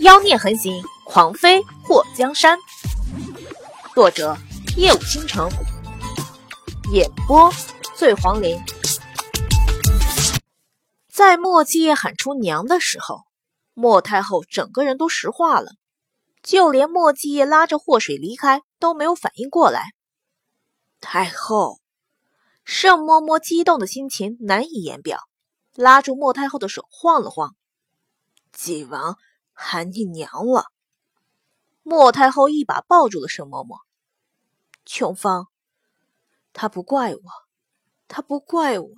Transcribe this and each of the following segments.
妖孽横行，狂妃祸江山。作者：夜舞倾城，演播：醉黄林。在莫继业喊出“娘”的时候，莫太后整个人都石化了，就连莫继业拉着祸水离开都没有反应过来。太后，盛嬷嬷激动的心情难以言表，拉住莫太后的手晃了晃。纪王喊你娘了。莫太后一把抱住了盛嬷嬷。琼芳，他不怪我，他不怪我。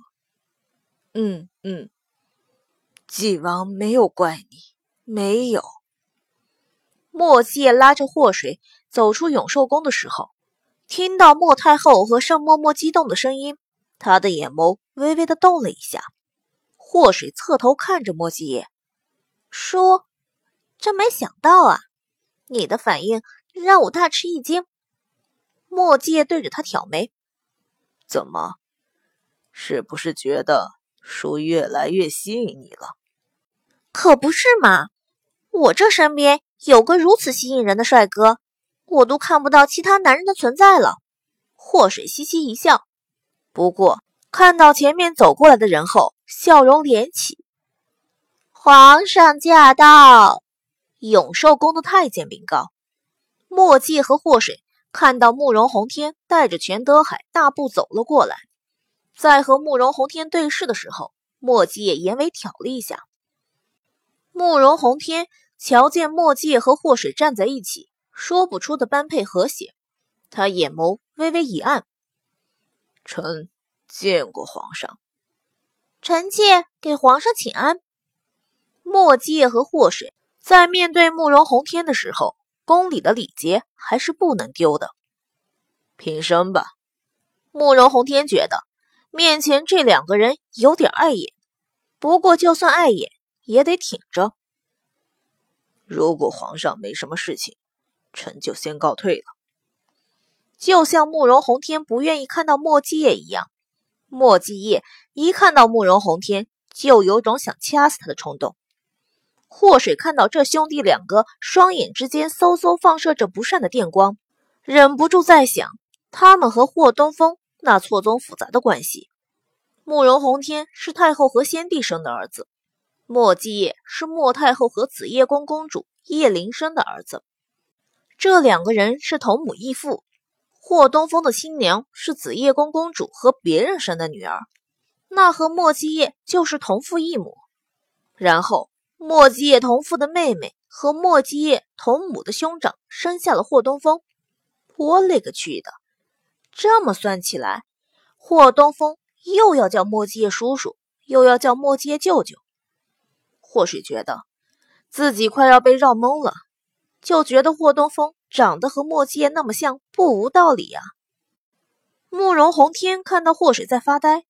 嗯嗯，纪王没有怪你，没有。莫介拉着祸水走出永寿宫的时候。听到莫太后和盛嬷嬷激动的声音，他的眼眸微微的动了一下。祸水侧头看着莫继业，说：“真没想到啊，你的反应让我大吃一惊。”莫继业对着他挑眉：“怎么？是不是觉得书越来越吸引你了？”“可不是嘛，我这身边有个如此吸引人的帅哥。”我都看不到其他男人的存在了。祸水嘻嘻一笑，不过看到前面走过来的人后，笑容敛起。皇上驾到！永寿宫的太监禀告。墨迹和祸水看到慕容洪天带着全德海大步走了过来，在和慕容洪天对视的时候，墨迹也眼尾挑了一下。慕容洪天瞧见墨迹和祸水站在一起。说不出的般配和谐，他眼眸微微一暗。臣见过皇上，臣妾给皇上请安。墨迹和祸水在面对慕容洪天的时候，宫里的礼节还是不能丢的。平身吧。慕容洪天觉得面前这两个人有点碍眼，不过就算碍眼也得挺着。如果皇上没什么事情。臣就先告退了。就像慕容洪天不愿意看到莫继业一样，莫继业一看到慕容洪天，就有种想掐死他的冲动。祸水看到这兄弟两个双眼之间嗖嗖放射着不善的电光，忍不住在想，他们和霍东风那错综复杂的关系。慕容洪天是太后和先帝生的儿子，莫继业是莫太后和紫叶宫公主叶灵生的儿子。这两个人是同母异父，霍东风的新娘是紫叶宫公主和别人生的女儿，那和莫继业就是同父异母。然后莫继业同父的妹妹和莫继业同母的兄长生下了霍东风。我勒个去的！这么算起来，霍东风又要叫莫继业叔叔，又要叫莫继业舅舅。霍水觉得自己快要被绕懵了。就觉得霍东风长得和莫七那么像，不无道理啊。慕容洪天看到霍水在发呆，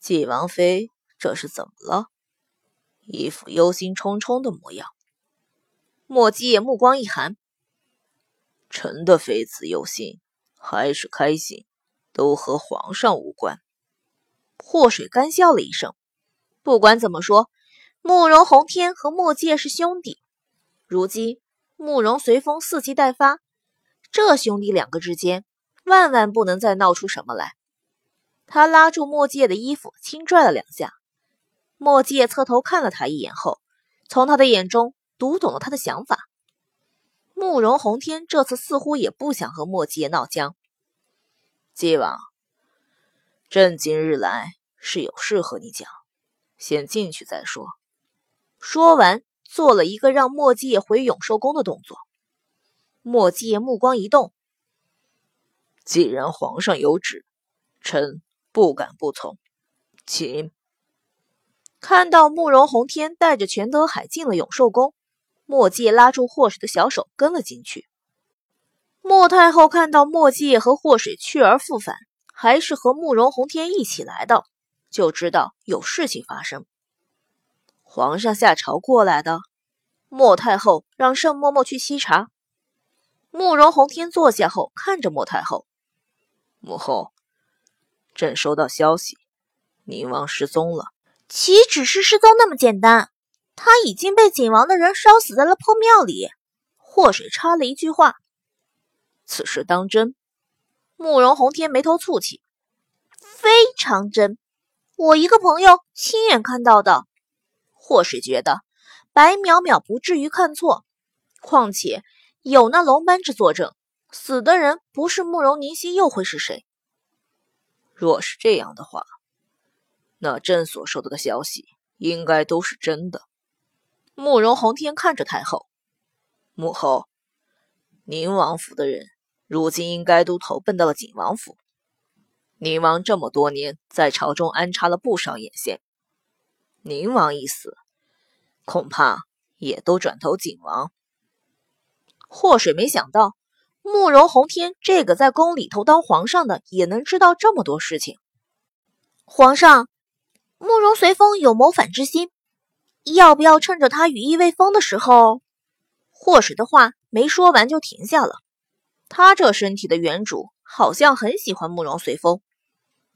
纪王妃这是怎么了？一副忧心忡忡的模样。莫七夜目光一寒，臣的妃子忧心还是开心，都和皇上无关。霍水干笑了一声，不管怎么说，慕容洪天和莫七是兄弟，如今。慕容随风伺机待发，这兄弟两个之间万万不能再闹出什么来。他拉住墨界的衣服，轻拽了两下。墨界侧头看了他一眼后，从他的眼中读懂了他的想法。慕容宏天这次似乎也不想和墨界闹僵。纪王，朕今日来是有事和你讲，先进去再说。说完。做了一个让莫继业回永寿宫的动作，莫继业目光一动。既然皇上有旨，臣不敢不从，请。看到慕容洪天带着全德海进了永寿宫，墨迹拉住霍水的小手跟了进去。莫太后看到墨迹和霍水去而复返，还是和慕容洪天一起来的，就知道有事情发生。皇上下朝过来的，莫太后让盛嬷嬷去沏茶。慕容洪天坐下后，看着莫太后：“母后，朕收到消息，宁王失踪了。岂止是失踪那么简单？他已经被景王的人烧死在了破庙里。祸水插了一句话：“此事当真？”慕容宏天眉头蹙起：“非常真，我一个朋友亲眼看到的。”祸水觉得白淼淼不至于看错，况且有那龙班之作证，死的人不是慕容凝曦又会是谁？若是这样的话，那朕所收到的消息应该都是真的。慕容宏天看着太后，母后，宁王府的人如今应该都投奔到了景王府。宁王这么多年在朝中安插了不少眼线，宁王一死，恐怕也都转投景王。祸水没想到，慕容宏天这个在宫里头当皇上的，也能知道这么多事情。皇上，慕容随风有谋反之心。要不要趁着他羽翼未丰的时候？祸水的话没说完就停下了。他这身体的原主好像很喜欢慕容随风，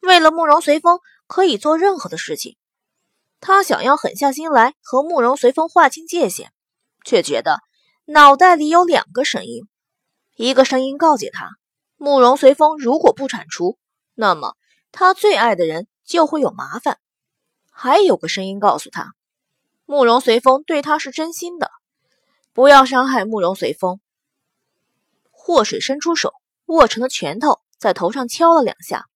为了慕容随风可以做任何的事情。他想要狠下心来和慕容随风划清界限，却觉得脑袋里有两个声音，一个声音告诫他：慕容随风如果不铲除，那么他最爱的人就会有麻烦；还有个声音告诉他。慕容随风对他是真心的，不要伤害慕容随风。祸水伸出手，握成了拳头，在头上敲了两下，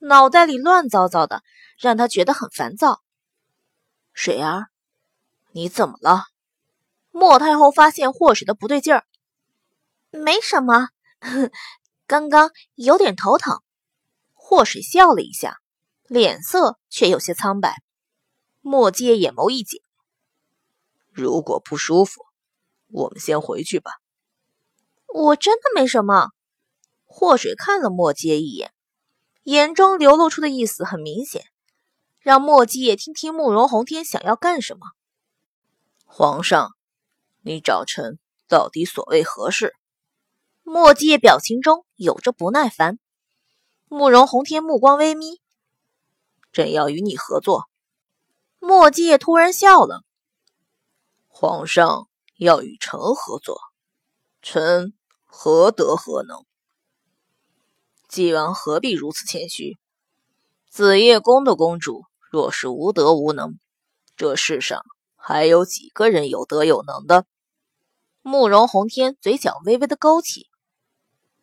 脑袋里乱糟糟的，让他觉得很烦躁。水儿，你怎么了？莫太后发现祸水的不对劲儿，没什么，刚刚有点头疼。祸水笑了一下，脸色却有些苍白。莫阶眼眸一紧。如果不舒服，我们先回去吧。我真的没什么。祸水看了莫阶一眼，眼中流露出的意思很明显，让莫姬也听听慕容宏天想要干什么。皇上，你找臣到底所谓何事？莫姬表情中有着不耐烦。慕容宏天目光微眯，朕要与你合作。莫姬也突然笑了。皇上要与臣合作，臣何德何能？纪王何必如此谦虚？紫夜宫的公主若是无德无能，这世上还有几个人有德有能的？慕容宏天嘴角微微的勾起。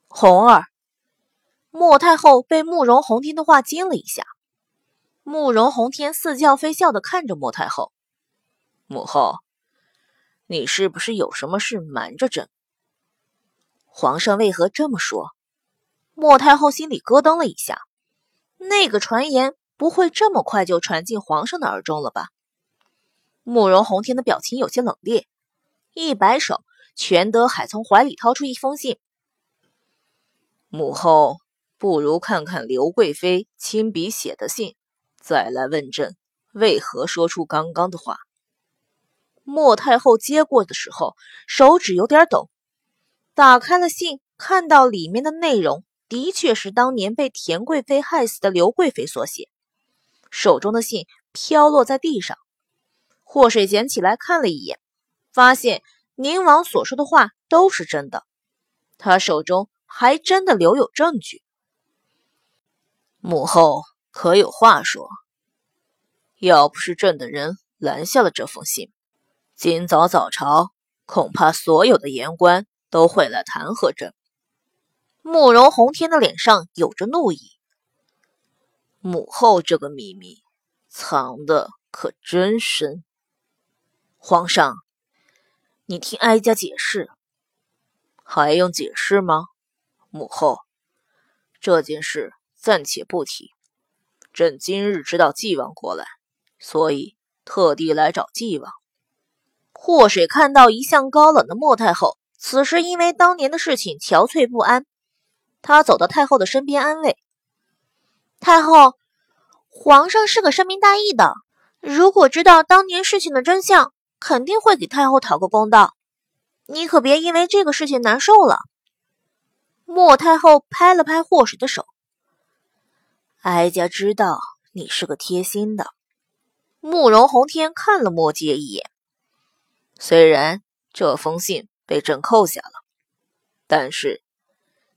红儿，莫太后被慕容宏天的话惊了一下。慕容宏天似笑非笑的看着莫太后，母后。你是不是有什么事瞒着朕？皇上为何这么说？莫太后心里咯噔了一下，那个传言不会这么快就传进皇上的耳中了吧？慕容宏天的表情有些冷冽，一摆手，全德海从怀里掏出一封信。母后不如看看刘贵妃亲笔写的信，再来问朕为何说出刚刚的话。莫太后接过的时候，手指有点抖，打开了信，看到里面的内容的确是当年被田贵妃害死的刘贵妃所写。手中的信飘落在地上，祸水捡起来看了一眼，发现宁王所说的话都是真的，他手中还真的留有证据。母后可有话说？要不是朕的人拦下了这封信。今早早朝，恐怕所有的言官都会来弹劾朕。慕容宏天的脸上有着怒意。母后这个秘密藏的可真深。皇上，你听哀家解释。还用解释吗？母后，这件事暂且不提。朕今日知道纪王过来，所以特地来找纪王。祸水看到一向高冷的莫太后，此时因为当年的事情憔悴不安。他走到太后的身边安慰：“太后，皇上是个深明大义的，如果知道当年事情的真相，肯定会给太后讨个公道。你可别因为这个事情难受了。”莫太后拍了拍祸水的手：“哀家知道你是个贴心的。”慕容宏天看了莫姐一眼。虽然这封信被朕扣下了，但是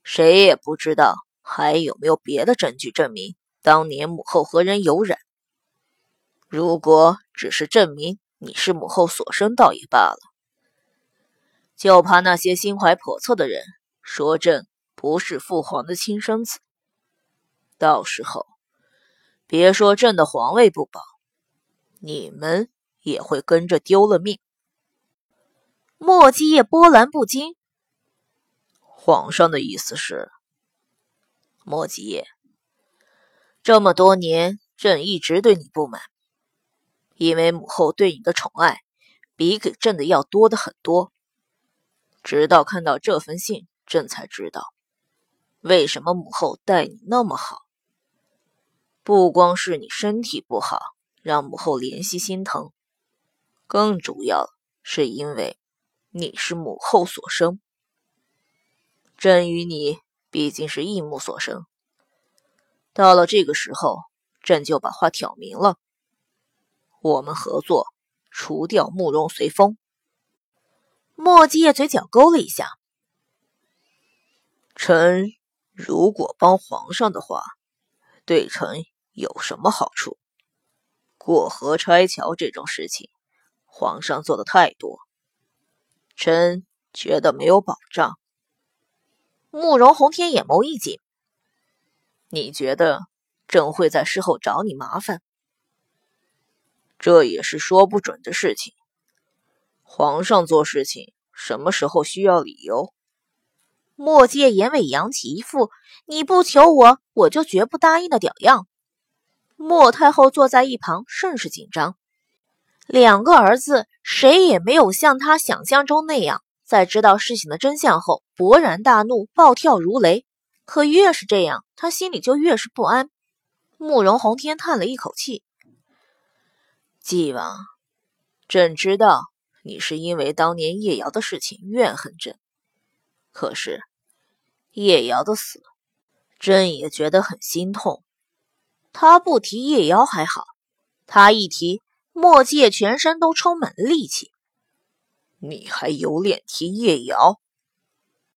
谁也不知道还有没有别的证据证明当年母后和人有染。如果只是证明你是母后所生，倒也罢了，就怕那些心怀叵测的人说朕不是父皇的亲生子，到时候别说朕的皇位不保，你们也会跟着丢了命。莫基叶波澜不惊。皇上的意思是，莫基叶，这么多年，朕一直对你不满，因为母后对你的宠爱比给朕的要多的很多。直到看到这封信，朕才知道为什么母后待你那么好。不光是你身体不好让母后怜惜心疼，更主要是因为。你是母后所生，朕与你毕竟是异母所生。到了这个时候，朕就把话挑明了：我们合作，除掉慕容随风。莫继业嘴角勾了一下。臣如果帮皇上的话，对臣有什么好处？过河拆桥这种事情，皇上做的太多。臣觉得没有保障。慕容宏天眼眸一紧，你觉得朕会在事后找你麻烦？这也是说不准的事情。皇上做事情什么时候需要理由？莫介眼尾扬起一副你不求我，我就绝不答应的屌样。莫太后坐在一旁，甚是紧张。两个儿子，谁也没有像他想象中那样，在知道事情的真相后勃然大怒、暴跳如雷。可越是这样，他心里就越是不安。慕容宏天叹了一口气：“纪王，朕知道你是因为当年叶瑶的事情怨恨朕，可是叶瑶的死，朕也觉得很心痛。他不提叶瑶还好，他一提……”墨界全身都充满了力气，你还有脸提叶瑶？